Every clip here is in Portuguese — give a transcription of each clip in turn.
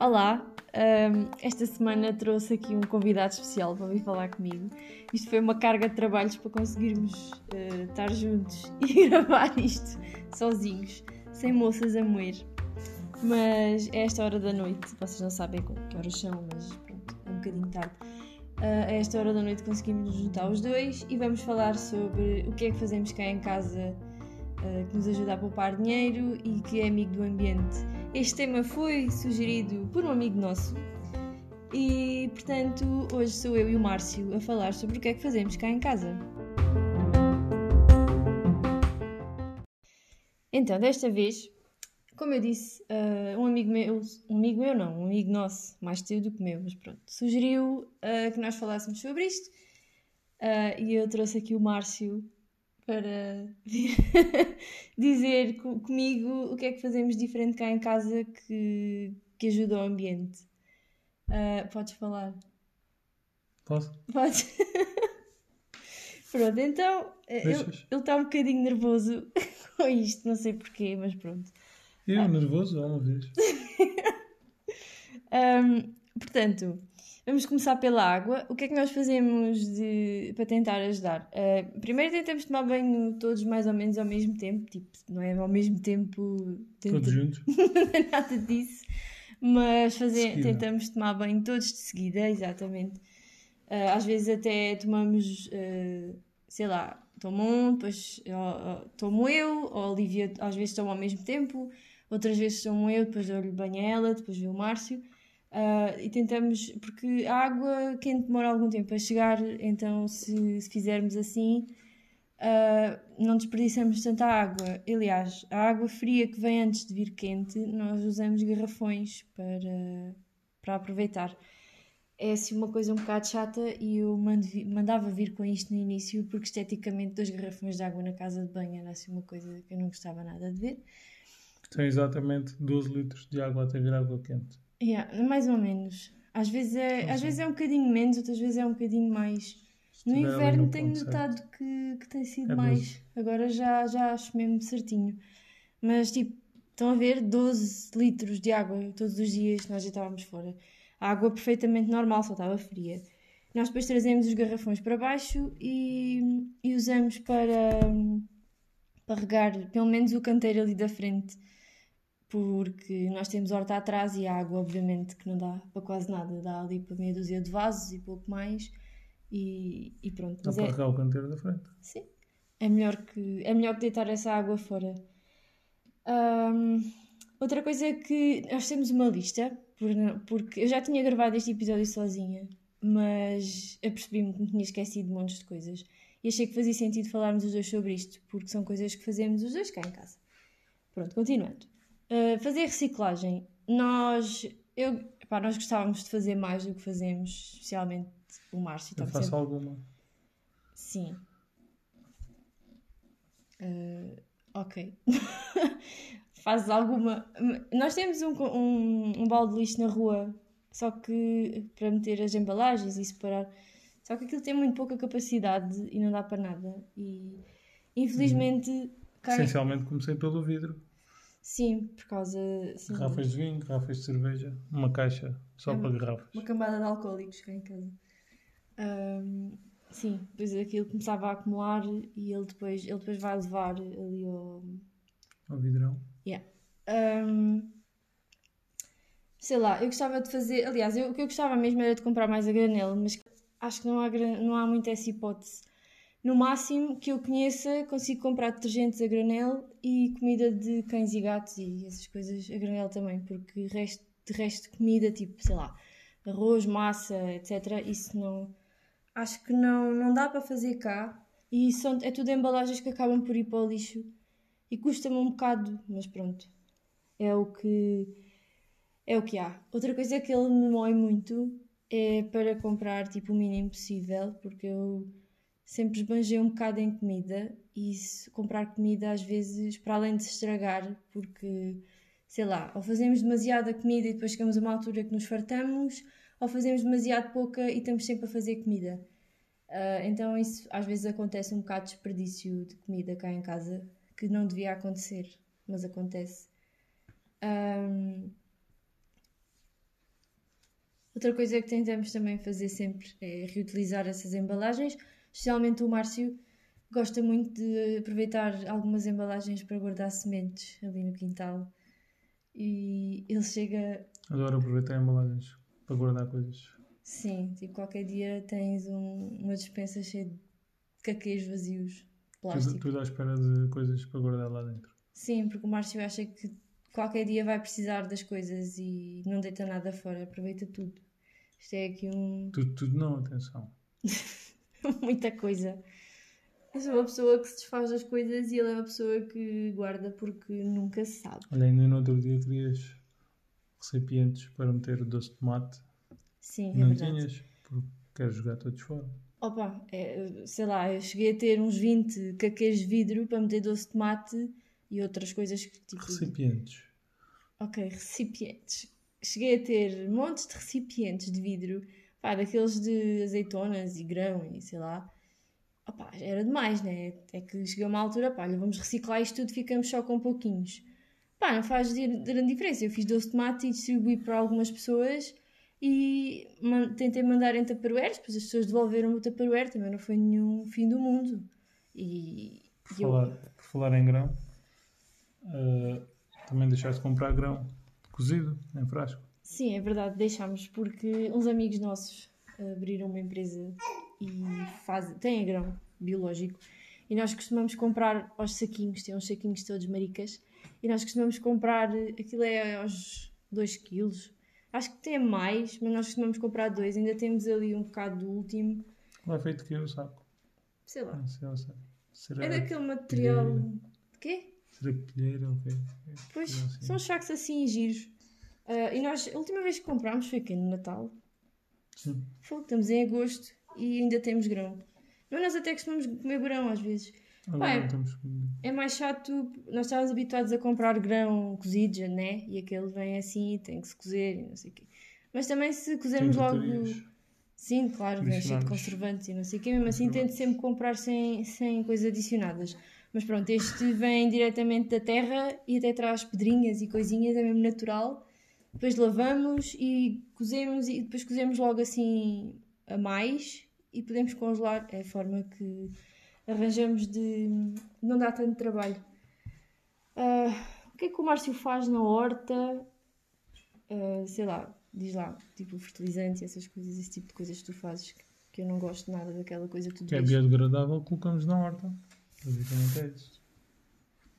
Olá, um, esta semana trouxe aqui um convidado especial para vir falar comigo. Isto foi uma carga de trabalhos para conseguirmos uh, estar juntos e gravar isto sozinhos, sem moças a moer. Mas é esta hora da noite, vocês não sabem que horas são, mas pronto, é um bocadinho tarde. Uh, a esta hora da noite conseguimos juntar os dois e vamos falar sobre o que é que fazemos cá em casa que nos ajuda a poupar dinheiro e que é amigo do ambiente. Este tema foi sugerido por um amigo nosso e, portanto, hoje sou eu e o Márcio a falar sobre o que é que fazemos cá em casa. Então, desta vez, como eu disse, uh, um amigo meu, um amigo meu não, um amigo nosso, mais teu do que meu, mas pronto, sugeriu uh, que nós falássemos sobre isto e eu trouxe aqui o Márcio para dizer comigo o que é que fazemos diferente cá em casa que, que ajuda o ambiente. Uh, podes falar? Posso? Podes. pronto, então ele está um bocadinho nervoso com isto, não sei porquê, mas pronto. Eu, ah. nervoso, há uma vez. um, portanto, Vamos começar pela água. O que é que nós fazemos de, para tentar ajudar? Uh, primeiro tentamos tomar banho todos mais ou menos ao mesmo tempo, tipo, não é ao mesmo tempo. Tenta... Todos juntos? não é nada disso. Mas fazer, tentamos tomar banho todos de seguida, exatamente. Uh, às vezes até tomamos, uh, sei lá, tomo um, depois tomo eu, ou a Olivia às vezes toma ao mesmo tempo, outras vezes tomo eu, depois dou-lhe banho a ela, depois vê o Márcio. Uh, e tentamos, porque a água quente demora algum tempo a chegar, então se, se fizermos assim, uh, não desperdiçamos tanta água. Aliás, a água fria que vem antes de vir quente, nós usamos garrafões para, para aproveitar. É assim uma coisa um bocado chata e eu mando, mandava vir com isto no início, porque esteticamente dois garrafões de água na casa de banho era assim uma coisa que eu não gostava nada de ver. Tem exatamente 12 litros de água até vir água quente. Yeah, mais ou menos. Às vezes, é, às vezes é um bocadinho menos, outras vezes é um bocadinho mais. No inverno tenho notado que, que tem sido é mais. Agora já, já acho mesmo certinho. Mas tipo, estão a ver 12 litros de água todos os dias nós já estávamos fora. A água perfeitamente normal, só estava fria. Nós depois trazemos os garrafões para baixo e, e usamos para, para regar pelo menos o canteiro ali da frente porque nós temos horta atrás e a água, obviamente, que não dá para quase nada, dá ali para meia dúzia de vasos e pouco mais. E, e pronto. Dá para é... regar o canteiro da frente. Sim. É melhor que, é melhor que deitar essa água fora. Um, outra coisa é que nós temos uma lista, porque eu já tinha gravado este episódio sozinha, mas apercebi-me que me tinha esquecido de montes de coisas. E achei que fazia sentido falarmos os dois sobre isto, porque são coisas que fazemos os dois cá em casa. Pronto, continuando. Uh, fazer reciclagem. Nós, eu, pá, nós gostávamos de fazer mais do que fazemos, especialmente o Márcio. Eu faço sempre... alguma. Sim. Uh, ok. Fazes alguma. Nós temos um, um, um balde de lixo na rua, só que para meter as embalagens e separar. Só que aquilo tem muito pouca capacidade e não dá para nada. E infelizmente. Hum. Cai... Essencialmente comecei pelo vidro. Sim, por causa. Sim, garrafas de vinho, garrafas de cerveja, uma caixa só é para garrafas. Uma cambada de alcoólicos cá em casa. Um, sim, depois aquilo começava a acumular e ele depois, ele depois vai levar ali ao. Ao vidrão. Yeah. Um, sei lá, eu gostava de fazer. Aliás, eu, o que eu gostava mesmo era de comprar mais a granela, mas acho que não há, não há muito essa hipótese no máximo que eu conheça, consigo comprar detergentes a granel e comida de cães e gatos e essas coisas a granel também, porque resto, de resto de comida, tipo, sei lá, arroz, massa, etc., isso não. Acho que não, não dá para fazer cá e são, é tudo embalagens que acabam por ir para o lixo e custa-me um bocado, mas pronto, é o que. É o que há. Outra coisa que ele me mói muito é para comprar tipo o mínimo possível, porque eu sempre esbanjei um bocado em comida e comprar comida às vezes para além de se estragar, porque sei lá, ou fazemos demasiada comida e depois chegamos a uma altura que nos fartamos, ou fazemos demasiado pouca e estamos sempre a fazer comida. Uh, então isso às vezes acontece um bocado de desperdício de comida cá em casa, que não devia acontecer, mas acontece. Ahm, Outra coisa que tentamos também fazer sempre é reutilizar essas embalagens. Especialmente o Márcio gosta muito de aproveitar algumas embalagens para guardar sementes ali no quintal. E ele chega. Adoro aproveitar embalagens para guardar coisas. Sim, tipo, qualquer dia tens um- uma dispensa cheia de caquês vazios de Tudo, plástico. tudo à espera de coisas para guardar lá dentro. Sim, porque o Márcio acha que qualquer dia vai precisar das coisas e não deita nada fora, aproveita tudo. Isto é aqui um. Tudo, tudo não, atenção. muita coisa. Eu sou uma pessoa que se desfaz das coisas e ele é uma pessoa que guarda porque nunca se sabe. Olha, ainda no outro dia querias recipientes para meter o doce de tomate. Sim, é não verdade. tinhas, porque queres jogar todos fora. Opa, é, sei lá, eu cheguei a ter uns 20 caquês de vidro para meter doce de tomate e outras coisas que tipo. Recipientes. Ok, recipientes. Cheguei a ter montes de recipientes de vidro, pá, daqueles de azeitonas e grão e sei lá. Opá, era demais, né? É que chegou uma altura, pá, olha, vamos reciclar isto tudo, ficamos só com pouquinhos. Pá, não faz grande diferença. Eu fiz doce de tomate e distribuí para algumas pessoas e man- tentei mandar em tupperwares, depois as pessoas devolveram o tupperware, também não foi nenhum fim do mundo. E, Por eu- falar, por falar em grão, eh, também deixaste de comprar grão cozido em frasco. Sim, é verdade, deixámos porque uns amigos nossos abriram uma empresa e fazem, têm grão biológico e nós costumamos comprar aos saquinhos, tem uns saquinhos todos maricas e nós costumamos comprar, aquilo é aos 2 quilos, acho que tem mais, mas nós costumamos comprar dois, ainda temos ali um bocado do último, Lá é feito que o saco. sei lá, Não sei, não sei. Será, é daquele material, pilheira. de quê? será pilheira ou quê? Pois, Assim. são os sacos assim giros. Ah, e nós, a última vez que comprámos foi aqui no Natal, Sim. Fogo, estamos em agosto e ainda temos grão. Mas nós até costumamos comer grão às vezes. Agora Pai. estamos com- É mais chato, nós estávamos habituados a comprar grão cozido, né? E aquele vem assim, tem que se cozer e não sei o quê. Mas também se cozermos logo. Sim, claro, vem cheio de conservantes e não sei o quê. Mesmo assim, tento sempre comprar sem, sem coisas adicionadas. Mas pronto, este vem diretamente da terra e até traz pedrinhas e coisinhas, é mesmo natural. Depois lavamos e cozemos e depois cozemos logo assim a mais e podemos congelar. É a forma que arranjamos de não dar tanto trabalho. Ah, o que é que o Márcio faz na horta? Ah, sei lá, diz lá, tipo fertilizante e essas coisas, esse tipo de coisas que tu fazes que, que eu não gosto nada daquela coisa tudo Que é biodegradável, colocamos na horta. Basicamente é isso.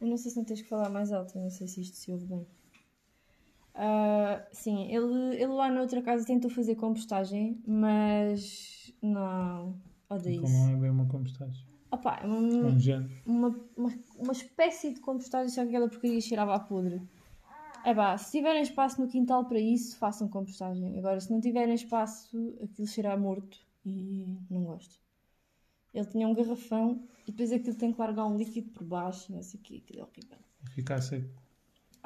Eu não sei se não tens que falar mais alto, eu não sei se isto se ouve bem. Ah, sim, ele, ele lá na outra casa tentou fazer compostagem, mas não, odeio Então isso. não é bem uma compostagem. Opa, é É uma, um género. uma, uma, uma espécie de compostagem, só que aquela porcaria cheirava a podre. É pá, se tiverem espaço no quintal para isso, façam compostagem. Agora, se não tiverem espaço, aquilo cheira morto e não gosto. Ele tinha um garrafão e depois aquilo tem que largar um líquido por baixo, não sei o que, aquilo é horrível. Ficar seco.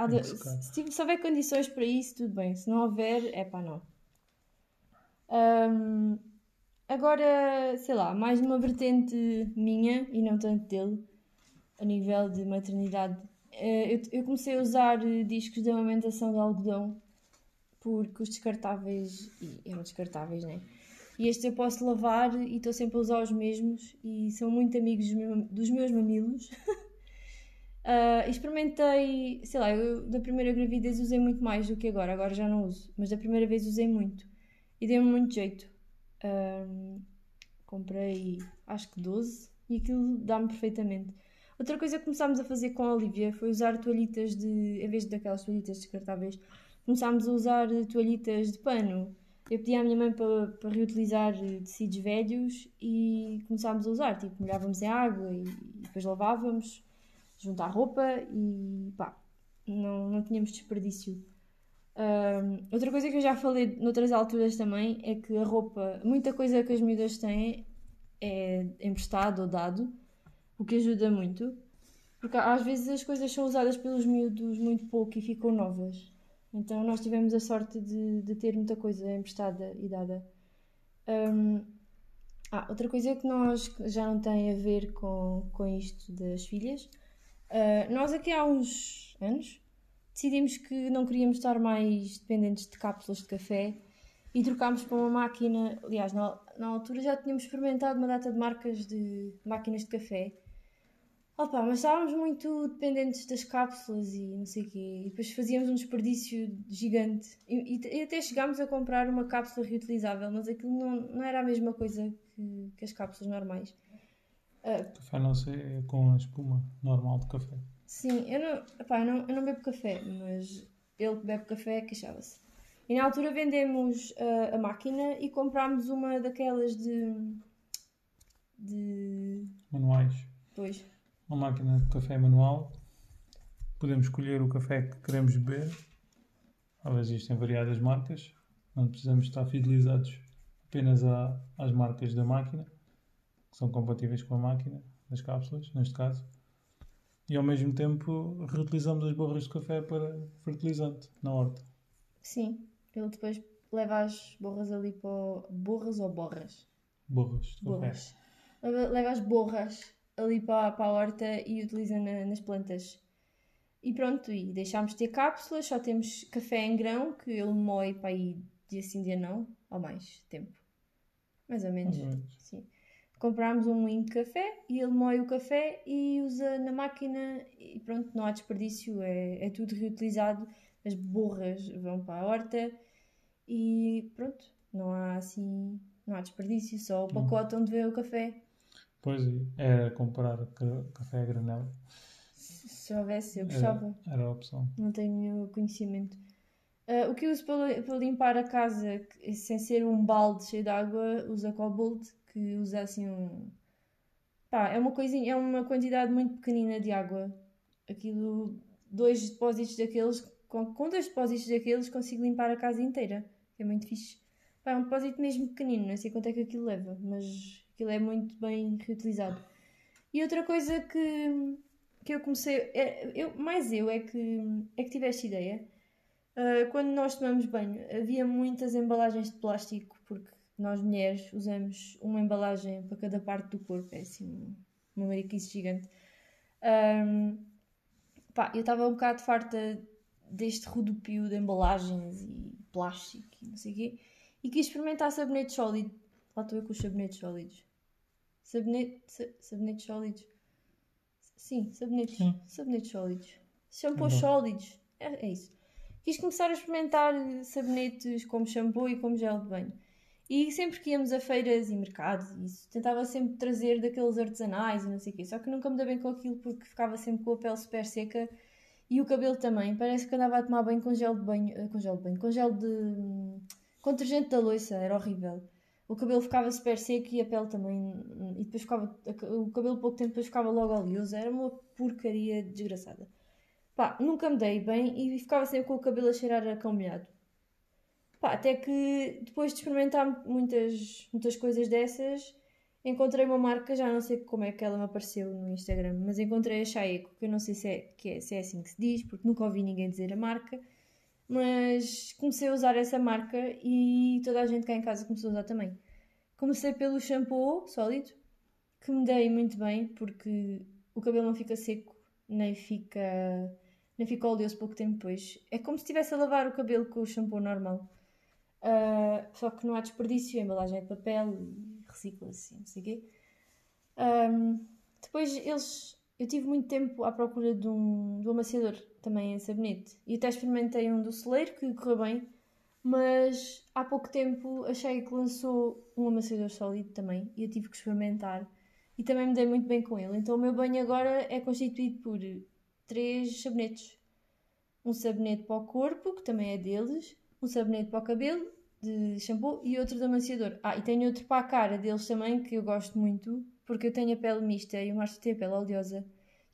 De- se, tiver- se houver condições para isso, tudo bem. Se não houver, é pá, não. Ahm, agora, sei lá, mais numa vertente minha e não tanto dele, a nível de maternidade. eh, eu, eu comecei a usar eh, discos de amamentação de algodão porque os descartáveis, e eram descartáveis, né? E estes eu posso lavar e estou sempre a usar os mesmos e são muito amigos dos meus mamilos. Ah, experimentei, sei lá, eu da primeira gravidez usei muito mais do que agora, agora já não uso, mas da primeira vez usei muito e deu-me muito jeito. Ahm, comprei acho que 12 e aquilo dá-me perfeitamente. Outra coisa que começámos a fazer com a Olivia foi usar toalhitas de, em vez daquelas toalhitas descartáveis, começámos a usar toalhitas de pano. Eu pedi à minha mãe para, para reutilizar tecidos velhos e começámos a usar, tipo, molhávamos em água e, e depois lavávamos juntar roupa e pá, não, não tínhamos desperdício. Ahm, outra coisa que eu já falei noutras alturas também é que a roupa, muita coisa que as miúdas têm é emprestado ou dado, o que ajuda muito, porque às vezes as coisas são usadas pelos miúdos muito pouco e ficam novas. Então nós tivemos a sorte de, de ter muita coisa emprestada e dada. Ahm, ah, outra coisa que nós já não tem a ver com, com isto das filhas, Uh, nós aqui há uns anos decidimos que não queríamos estar mais dependentes de cápsulas de café e trocámos para uma máquina. Aliás, na, na altura já tínhamos experimentado uma data de marcas de máquinas de café. Opa, mas estávamos muito dependentes das cápsulas e não sei o quê. E depois fazíamos um desperdício gigante. E, e, e, até chegámos a comprar uma cápsula reutilizável, mas aquilo não, não era a mesma coisa que, que as cápsulas normais. Uh, café não sei, é com a espuma normal de café. Sim, eu não, epá, eu não, eu não bebo café, mas ele que bebe café queixava-se. E na altura vendemos uh, a máquina e comprámos uma daquelas de. de. manuais. Pois. Uma máquina de café manual. Podemos escolher o café que queremos beber. Às existem variadas marcas. Não precisamos estar fidelizados apenas à, às marcas da máquina, são compatíveis com a máquina, das cápsulas, neste caso e ao mesmo tempo reutilizamos as borras de café para fertilizante na horta. Sim, ele depois leva as borras ali para o... borras ou borras? Borras de borras. café. Leva as borras ali para, para a horta e utiliza na, nas plantas. E pronto, e deixámos de ter cápsulas, só temos café em grão que ele moe para aí dia sim, dia não, ou mais tempo. Mais ou menos. Mais ou menos. Sim comprámos um moinho de café e ele moe o café e usa na máquina e pronto, não há desperdício, é, é tudo reutilizado, as borras vão para a horta e pronto, não há assim, não há desperdício, só o pacote onde vê o café. Pois é, comprar café a granel. Se houvesse, eu gostava. Era, era a opção. Não tenho conhecimento. Uh, o que uso para, para limpar a casa, sem ser um balde cheio de água, usa Cobalt que usa assim um. Pá, é uma coisinha, é uma quantidade muito pequenina de água. Aquilo, dois depósitos daqueles, com, com dois depósitos daqueles consigo limpar a casa inteira. É muito fixe. Pá, é um depósito mesmo pequenino, não sei quanto é que aquilo leva, mas aquilo é muito bem reutilizado. E outra coisa que, que eu comecei, é, eu, mais eu é que, é que tive esta ideia. Uh, quando nós tomamos banho, havia muitas embalagens de plástico, nós mulheres usamos uma embalagem para cada parte do corpo, é assim uma mariquice gigante. Um, pá, eu estava um bocado farta deste rodopio de embalagens e plástico e não sei o quê, e quis experimentar sabonete sólido. Lá estou eu com os sabonetes sólidos. Sabonete, sabonetes sólidos. Sim, sabonetes, Sim. sabonetes sólidos. Shampoos uhum. sólidos. É, é isso. Quis começar a experimentar sabonetes como shampoo e como gel de banho. E sempre que íamos a feiras e mercados, isso, tentava sempre trazer daqueles artesanais e não sei o quê. Só que nunca me dei bem com aquilo porque ficava sempre com a pele super seca e o cabelo também. Parece que andava a tomar banho com gel de banho, eh, com gel de banho, com gel de. com detergente da loiça, era horrível. O cabelo ficava super seco e a pele também. E depois ficava. O cabelo pouco tempo depois ficava logo oleoso. Era uma porcaria desgraçada. Pá, nunca me dei bem e ficava sempre com o cabelo a cheirar a cão molhado. Pá, até que depois de experimentar muitas, muitas coisas dessas, encontrei uma marca, já não sei como é que ela me apareceu no Instagram, mas encontrei a Chaeco, que eu não sei se é, que é, se é assim que se diz, porque nunca ouvi ninguém dizer a marca, mas comecei a usar essa marca e toda a gente cá em casa começou a usar também. Comecei pelo shampoo sólido, que me dei muito bem, porque o cabelo não fica seco, nem fica, nem fica oleoso pouco tempo depois. É como se estivesse a lavar o cabelo com o shampoo normal. Uh, só que não há desperdício, a embalagem é de papel e recicla-se, não sei o quê. Um, depois eles. Eu tive muito tempo à procura de um, de um amaciador também em sabonete. E até experimentei um do celeiro que correu bem, mas há pouco tempo achei que lançou um amaciador sólido também e eu tive que experimentar. E também me dei muito bem com ele. Então o meu banho agora é constituído por três sabonetes. Um sabonete para o corpo, que também é deles, um sabonete para o cabelo de shampoo e outro de amaciador. Ah, e tenho outro para a cara deles também que eu gosto muito, porque eu tenho a pele mista e o Márcio tem a pele oleosa.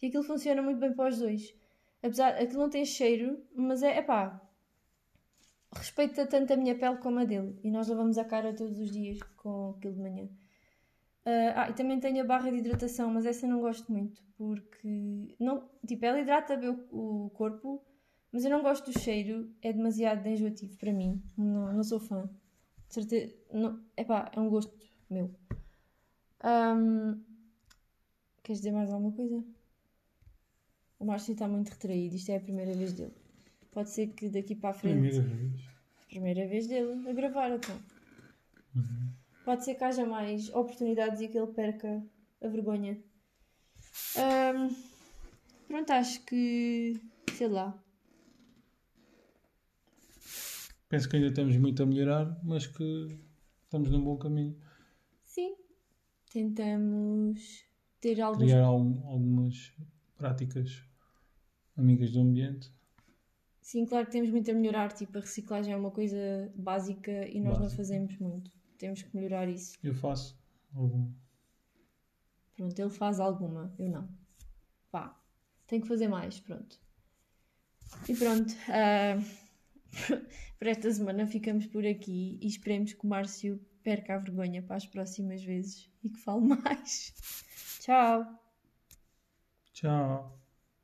E aquilo funciona muito bem para os dois. Apesar, aquilo não tem cheiro, mas é, pá, respeita tanto a minha pele como a dele. E nós lavamos a cara todos os dias com aquilo de manhã. Uh, ah, e também tenho a barra de hidratação, mas essa não gosto muito, porque, não, tipo, ela hidrata bem o, o corpo, mas eu não gosto do cheiro, é demasiado enjoativo para mim. Não, não sou fã. De certeza. Não, epá, é um gosto meu. Um, queres dizer mais alguma coisa? o Márcio está muito retraído, isto é a primeira vez dele. Pode ser que daqui para a frente. Primeira vez. Primeira vez dele a gravar, então. Uhum. Pode ser que haja mais oportunidades e que ele perca a vergonha. Ahm, pronto, acho que. sei lá. Penso que ainda temos muito a melhorar, mas que estamos num bom caminho. Sim. Tentamos ter alguns. Criar algum- algumas práticas amigas do ambiente. Sim, claro que temos muito a melhorar. Tipo, a reciclagem é uma coisa básica e nós não fazemos muito. Temos que melhorar isso. Eu faço algum. Pronto, ele faz alguma, eu não. Pá, tenho que fazer mais, pronto. E pronto, ah, para esta semana ficamos por aqui e esperemos que o Márcio perca a vergonha para as próximas vezes e que fale mais. Tchau! Tchau.